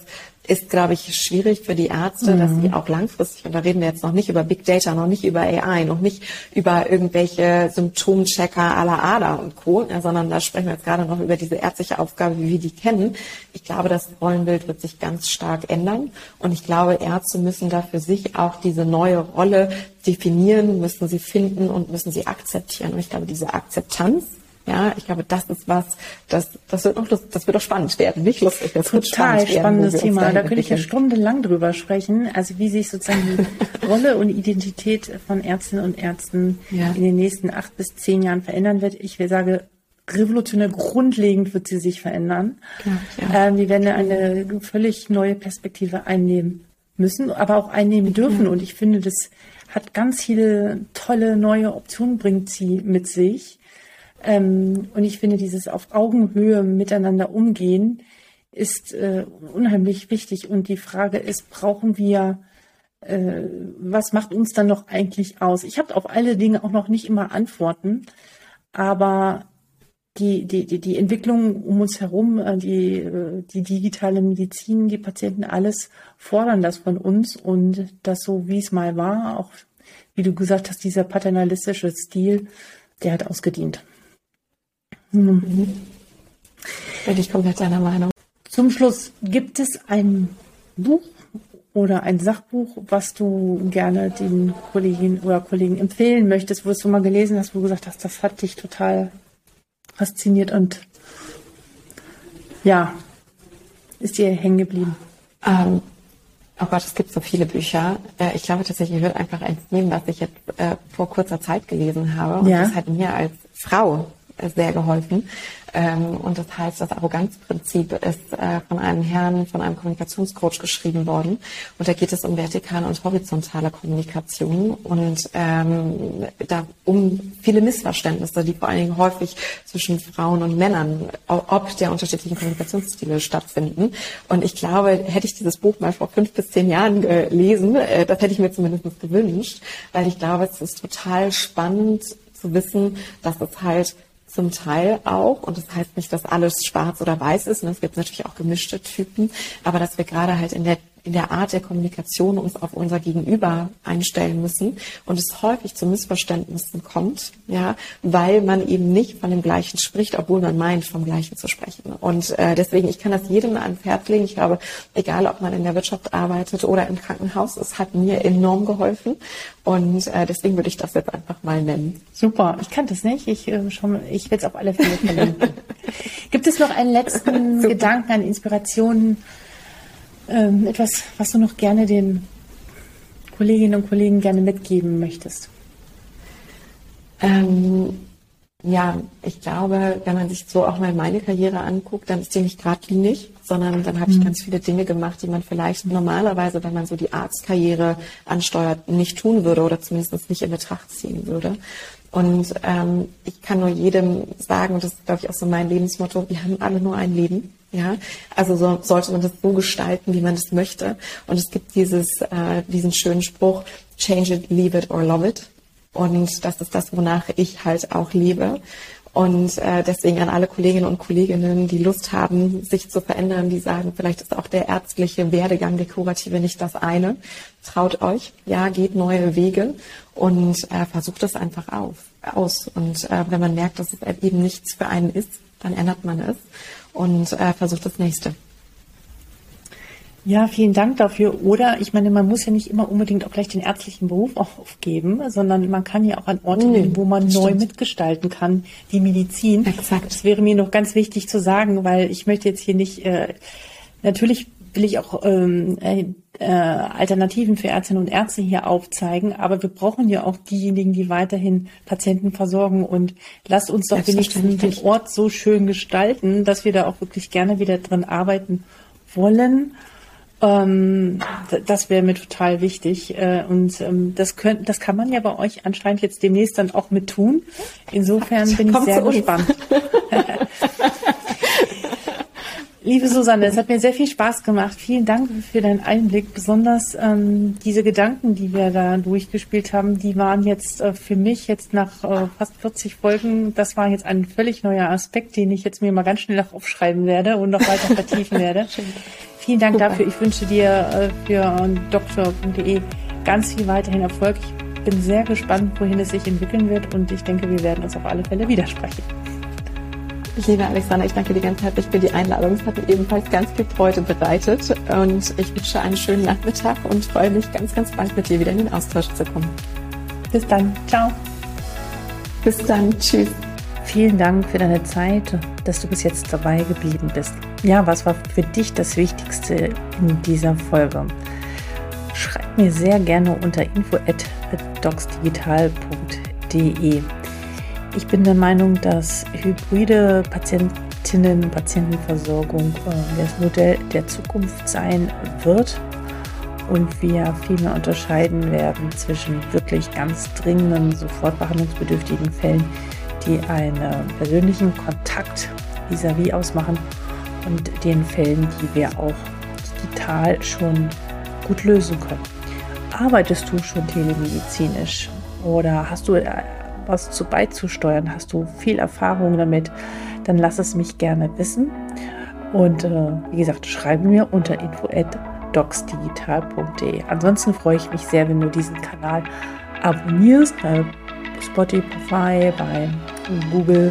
ist, glaube ich, schwierig für die Ärzte, mhm. dass sie auch langfristig, und da reden wir jetzt noch nicht über Big Data, noch nicht über AI, noch nicht über irgendwelche Symptomchecker à la ADA und Co., sondern da sprechen wir jetzt gerade noch über diese ärztliche Aufgabe, wie wir die kennen. Ich glaube, das Rollenbild wird sich ganz stark ändern. Und ich glaube, Ärzte müssen da für sich auch diese neue Rolle definieren, müssen sie finden und müssen sie akzeptieren. Und ich glaube, diese Akzeptanz ja, ich glaube, das ist was, das, das wird auch das wird auch spannend werden, nicht lustig. Das Total spannend spannendes werden, Thema. Da könnte ich ja stundenlang drüber sprechen. Also wie sich sozusagen die Rolle und Identität von Ärztinnen und Ärzten ja. in den nächsten acht bis zehn Jahren verändern wird. Ich will sagen, revolutionär grundlegend wird sie sich verändern. Ja, ja. Ähm, wir werden eine völlig neue Perspektive einnehmen müssen, aber auch einnehmen dürfen. Und ich finde, das hat ganz viele tolle neue Optionen, bringt sie mit sich. Ähm, und ich finde, dieses auf Augenhöhe miteinander umgehen ist äh, unheimlich wichtig. Und die Frage ist, brauchen wir, äh, was macht uns dann noch eigentlich aus? Ich habe auf alle Dinge auch noch nicht immer Antworten, aber die, die, die, die Entwicklung um uns herum, äh, die, äh, die digitale Medizin, die Patienten, alles fordern das von uns und das so, wie es mal war, auch wie du gesagt hast, dieser paternalistische Stil, der hat ausgedient. Mhm. Bin ich komplett deiner Meinung. Zum Schluss, gibt es ein Buch oder ein Sachbuch, was du gerne den Kolleginnen oder Kollegen empfehlen möchtest, wo du mal gelesen hast, wo du gesagt hast, das hat dich total fasziniert und ja, ist dir hängen geblieben? Ähm, oh Gott, es gibt so viele Bücher. Äh, ich glaube tatsächlich, ich würde einfach eins nehmen, was ich jetzt äh, vor kurzer Zeit gelesen habe. Und ja. das hat mir als Frau sehr geholfen. Ähm, und das heißt, das Arroganzprinzip ist äh, von einem Herrn, von einem Kommunikationscoach geschrieben worden. Und da geht es um vertikale und horizontale Kommunikation und ähm, da um viele Missverständnisse, die vor allen Dingen häufig zwischen Frauen und Männern, ob der unterschiedlichen Kommunikationsstile stattfinden. Und ich glaube, hätte ich dieses Buch mal vor fünf bis zehn Jahren gelesen, äh, das hätte ich mir zumindest gewünscht, weil ich glaube, es ist total spannend zu wissen, dass es halt zum Teil auch, und das heißt nicht, dass alles schwarz oder weiß ist, und es gibt natürlich auch gemischte Typen, aber dass wir gerade halt in der in der Art der Kommunikation uns auf unser Gegenüber einstellen müssen und es häufig zu Missverständnissen kommt, ja, weil man eben nicht von dem Gleichen spricht, obwohl man meint, vom Gleichen zu sprechen. Und äh, deswegen, ich kann das jedem ans Herz legen. Ich glaube, egal ob man in der Wirtschaft arbeitet oder im Krankenhaus, es hat mir enorm geholfen. Und äh, deswegen würde ich das jetzt einfach mal nennen. Super, ich kann das nicht. Ich, äh, schon, ich werde es auf alle Fälle verlinken. Gibt es noch einen letzten Gedanken, eine Inspiration? Ähm, etwas, was du noch gerne den Kolleginnen und Kollegen gerne mitgeben möchtest? Ähm, ja, ich glaube, wenn man sich so auch mal meine Karriere anguckt, dann ist die nicht geradlinig, sondern dann habe ich mhm. ganz viele Dinge gemacht, die man vielleicht normalerweise, wenn man so die Arztkarriere ansteuert, nicht tun würde oder zumindest nicht in Betracht ziehen würde. Und ähm, ich kann nur jedem sagen, und das ist, glaube ich, auch so mein Lebensmotto, wir haben alle nur ein Leben. Ja, also so, sollte man das so gestalten, wie man das möchte. Und es gibt dieses, äh, diesen schönen Spruch, change it, leave it or love it. Und das ist das, wonach ich halt auch lebe. Und äh, deswegen an alle Kolleginnen und Kolleginnen, die Lust haben, sich zu verändern, die sagen, vielleicht ist auch der ärztliche Werdegang, der Kurative nicht das eine. Traut euch, ja, geht neue Wege und äh, versucht es einfach auf, aus. Und äh, wenn man merkt, dass es eben nichts für einen ist, dann ändert man es und äh, versucht das nächste. Ja, vielen Dank dafür. Oder ich meine, man muss ja nicht immer unbedingt auch gleich den ärztlichen Beruf aufgeben, sondern man kann ja auch an Orte gehen, wo man neu stimmt. mitgestalten kann, die Medizin. Exakt. Das wäre mir noch ganz wichtig zu sagen, weil ich möchte jetzt hier nicht, äh, natürlich will ich auch ähm, äh, äh, Alternativen für Ärztinnen und Ärzte hier aufzeigen, aber wir brauchen ja auch diejenigen, die weiterhin Patienten versorgen und lasst uns doch wenigstens den Ort so schön gestalten, dass wir da auch wirklich gerne wieder drin arbeiten wollen. Ähm, das wäre mir total wichtig. Äh, und ähm, das, könnt, das kann man ja bei euch anscheinend jetzt demnächst dann auch mit tun. Insofern bin ich sehr gespannt. Liebe Susanne, es hat mir sehr viel Spaß gemacht. Vielen Dank für deinen Einblick. Besonders ähm, diese Gedanken, die wir da durchgespielt haben, die waren jetzt äh, für mich jetzt nach äh, fast 40 Folgen, das war jetzt ein völlig neuer Aspekt, den ich jetzt mir mal ganz schnell noch aufschreiben werde und noch weiter vertiefen werde. Vielen Dank Super. dafür. Ich wünsche dir äh, für äh, doktor.de ganz viel weiterhin Erfolg. Ich bin sehr gespannt, wohin es sich entwickeln wird und ich denke, wir werden uns auf alle Fälle widersprechen. Liebe Alexander, ich danke dir ganz herzlich für die Einladung. Es hat mir ebenfalls ganz viel Freude bereitet und ich wünsche einen schönen Nachmittag und freue mich ganz, ganz bald mit dir wieder in den Austausch zu kommen. Bis dann. Ciao. Bis dann. Tschüss. Vielen Dank für deine Zeit, dass du bis jetzt dabei geblieben bist. Ja, was war für dich das Wichtigste in dieser Folge? Schreib mir sehr gerne unter info@docsdigital.de. Ich bin der Meinung, dass hybride Patientinnen- und Patientenversorgung äh, das Modell der Zukunft sein wird und wir viel mehr unterscheiden werden zwischen wirklich ganz dringenden, sofort behandlungsbedürftigen Fällen, die einen persönlichen Kontakt vis-à-vis -vis ausmachen und den Fällen, die wir auch digital schon gut lösen können. Arbeitest du schon telemedizinisch oder hast du äh, was zu beizusteuern, hast du viel Erfahrung damit, dann lass es mich gerne wissen. Und äh, wie gesagt, schreibe mir unter info@docsdigital.de. Ansonsten freue ich mich sehr, wenn du diesen Kanal abonnierst bei Spotify, bei Google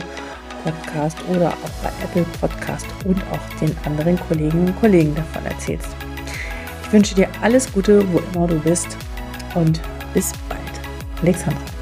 Podcast oder auch bei Apple Podcast und auch den anderen Kolleginnen und Kollegen davon erzählst. Ich wünsche dir alles Gute, wo immer du bist und bis bald. Alexandra.